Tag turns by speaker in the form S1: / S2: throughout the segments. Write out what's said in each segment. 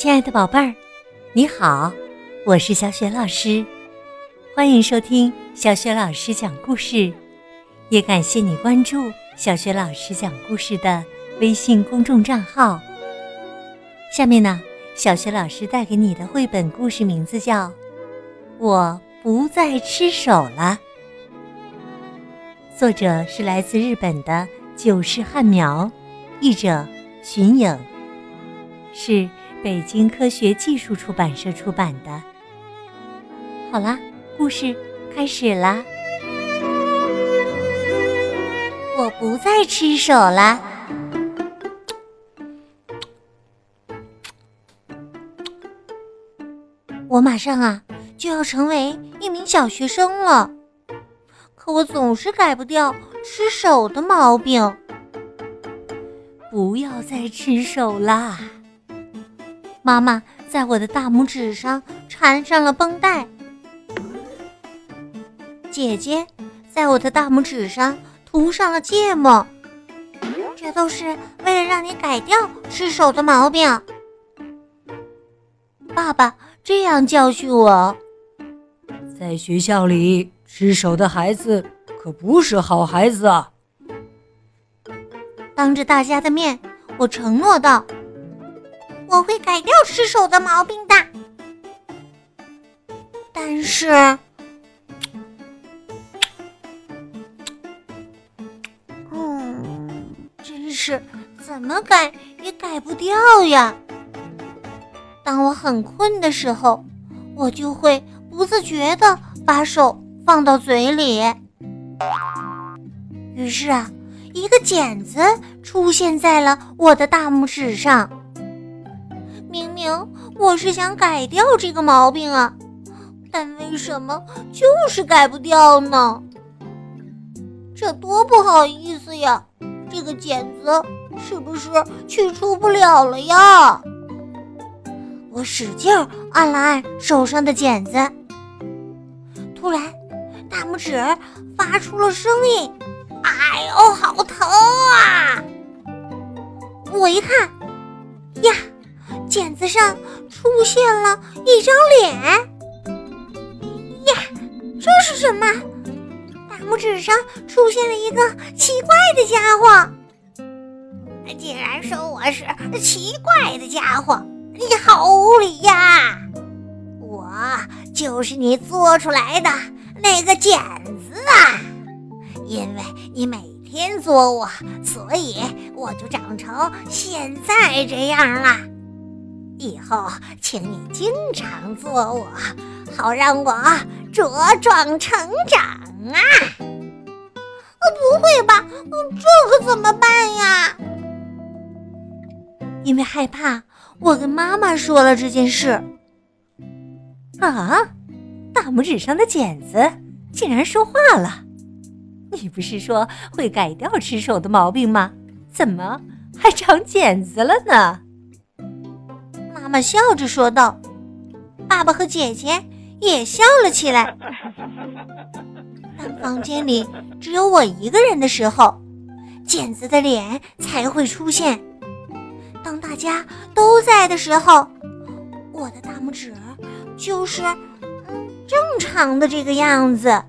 S1: 亲爱的宝贝儿，你好，我是小雪老师，欢迎收听小雪老师讲故事，也感谢你关注小雪老师讲故事的微信公众账号。下面呢，小雪老师带给你的绘本故事名字叫《我不再吃手了》，作者是来自日本的久世汉苗，译者寻影，是。北京科学技术出版社出版的。好啦，故事开始啦！我不再吃手啦。我马上啊就要成为一名小学生了，可我总是改不掉吃手的毛病。不要再吃手啦！妈妈在我的大拇指上缠上了绷带，姐姐在我的大拇指上涂上了芥末，这都是为了让你改掉吃手的毛病。爸爸这样教训我，
S2: 在学校里吃手的孩子可不是好孩子啊！
S1: 当着大家的面，我承诺道。我会改掉吃手的毛病的，但是，嗯，真是怎么改也改不掉呀。当我很困的时候，我就会不自觉的把手放到嘴里，于是啊，一个茧子出现在了我的大拇指上。明我是想改掉这个毛病啊，但为什么就是改不掉呢？这多不好意思呀！这个茧子是不是去除不了了呀？我使劲按了按手上的茧子，突然大拇指发出了声音：“哎呦，好疼啊！”我一看，呀！剪子上出现了一张脸，呀，这是什么？大拇指上出现了一个奇怪的家伙，竟然说我是奇怪的家伙，你好无理呀！我就是你做出来的那个茧子啊！因为你每天作我，所以我就长成现在这样了。以后，请你经常做我，好让我茁壮成长啊！不会吧？这可怎么办呀？因为害怕，我跟妈妈说了这件事。啊！大拇指上的茧子竟然说话了！你不是说会改掉吃手的毛病吗？怎么还长茧子了呢？妈妈笑着说道：“爸爸和姐姐也笑了起来。当房间里只有我一个人的时候，剪子的脸才会出现；当大家都在的时候，我的大拇指就是嗯正常的这个样子。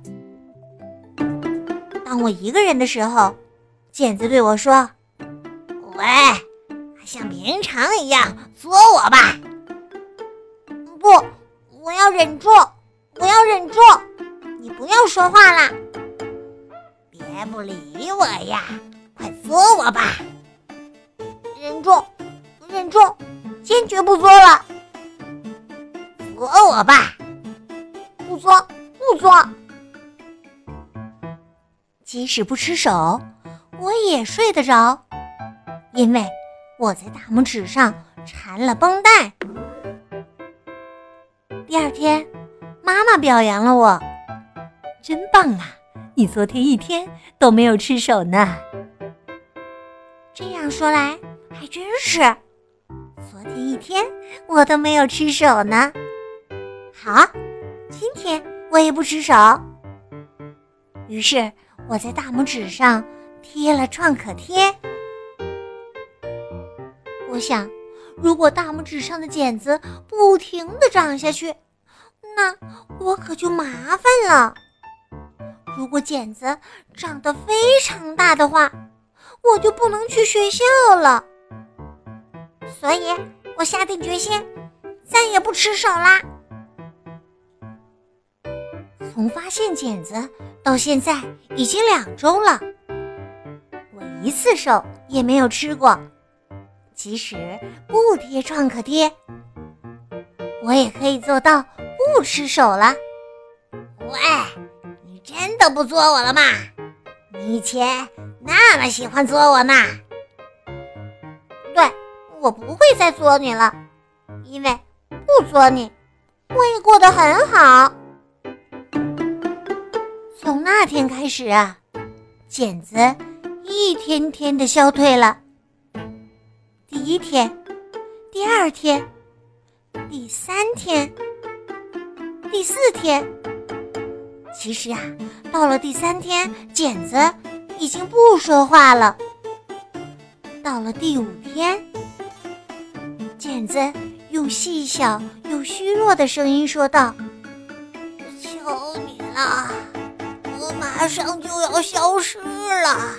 S1: 当我一个人的时候，剪子对我说：‘喂。’”像平常一样作我吧！不，我要忍住，我要忍住！你不要说话了，别不理我呀！快作我吧！忍住，忍住，坚决不作了！作我吧！不作，不作！即使不吃手，我也睡得着，因为。我在大拇指上缠了绷带。第二天，妈妈表扬了我，真棒啊！你昨天一天都没有吃手呢。这样说来还真是，昨天一天我都没有吃手呢。好，今天我也不吃手。于是我在大拇指上贴了创可贴。想，如果大拇指上的茧子不停的长下去，那我可就麻烦了。如果茧子长得非常大的话，我就不能去学校了。所以，我下定决心，再也不吃手啦。从发现茧子到现在已经两周了，我一次手也没有吃过。即使不贴创可贴，我也可以做到不吃手了。喂，你真的不作我了吗？你以前那么喜欢作我呢。对，我不会再作你了，因为不作你，我也过得很好。从那天开始啊，茧子一天天的消退了。第一天，第二天，第三天，第四天。其实啊，到了第三天，剪子已经不说话了。到了第五天，剪子用细小又虚弱的声音说道：“求你了，我马上就要消失了，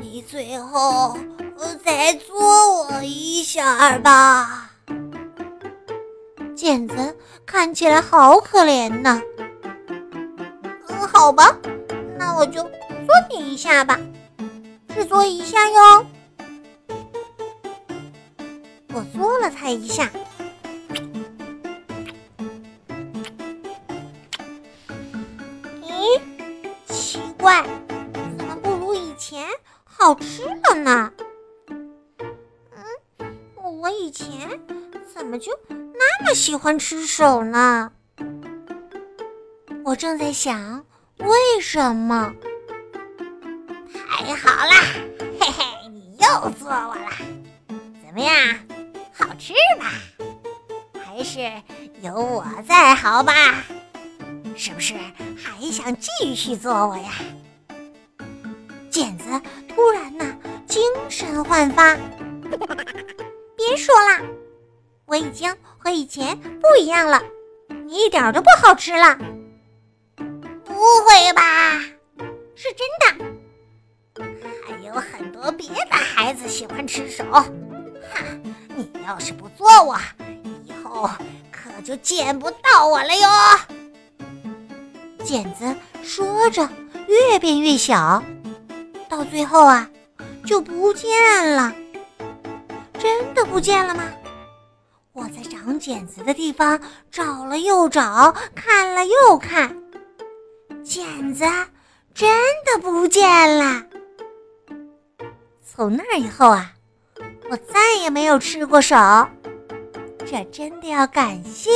S1: 你最后……”再作我一下吧，茧子看起来好可怜呐。嗯，好吧，那我就作你一下吧，只作一下哟。我作了他一下，咦，奇怪，怎么不如以前好吃了呢？我以前怎么就那么喜欢吃手呢？我正在想为什么。太好啦，嘿嘿，你又做我了，怎么样？好吃吧？还是有我在好吧？是不是还想继续做我呀？剪子突然呢，精神焕发。别说了，我已经和以前不一样了，你一点都不好吃了。不会吧？是真的。还有很多别的孩子喜欢吃手。哈，你要是不做我，以后可就见不到我了哟。剪子说着，越变越小，到最后啊，就不见了。真的不见了吗？我在长茧子的地方找了又找，看了又看，茧子真的不见了。从那以后啊，我再也没有吃过手。这真的要感谢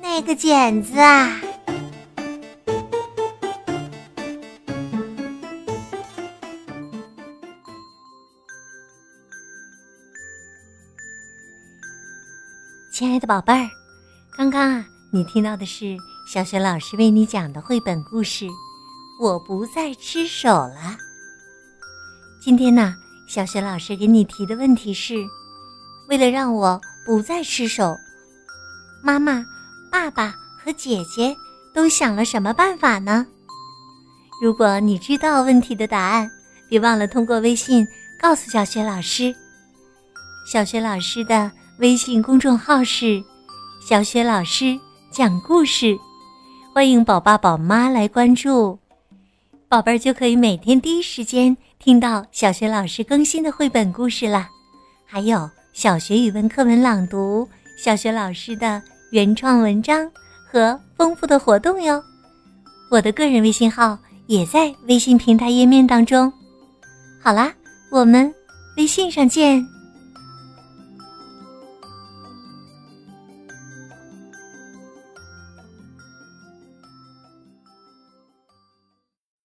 S1: 那个茧子啊！亲爱的宝贝儿，刚刚啊，你听到的是小雪老师为你讲的绘本故事《我不再吃手了》。今天呢，小雪老师给你提的问题是：为了让我不再吃手，妈妈、爸爸和姐姐都想了什么办法呢？如果你知道问题的答案，别忘了通过微信告诉小雪老师。小雪老师的。微信公众号是“小雪老师讲故事”，欢迎宝爸宝妈来关注，宝贝儿就可以每天第一时间听到小雪老师更新的绘本故事啦，还有小学语文课文朗读、小学老师的原创文章和丰富的活动哟。我的个人微信号也在微信平台页面当中。好啦，我们微信上见。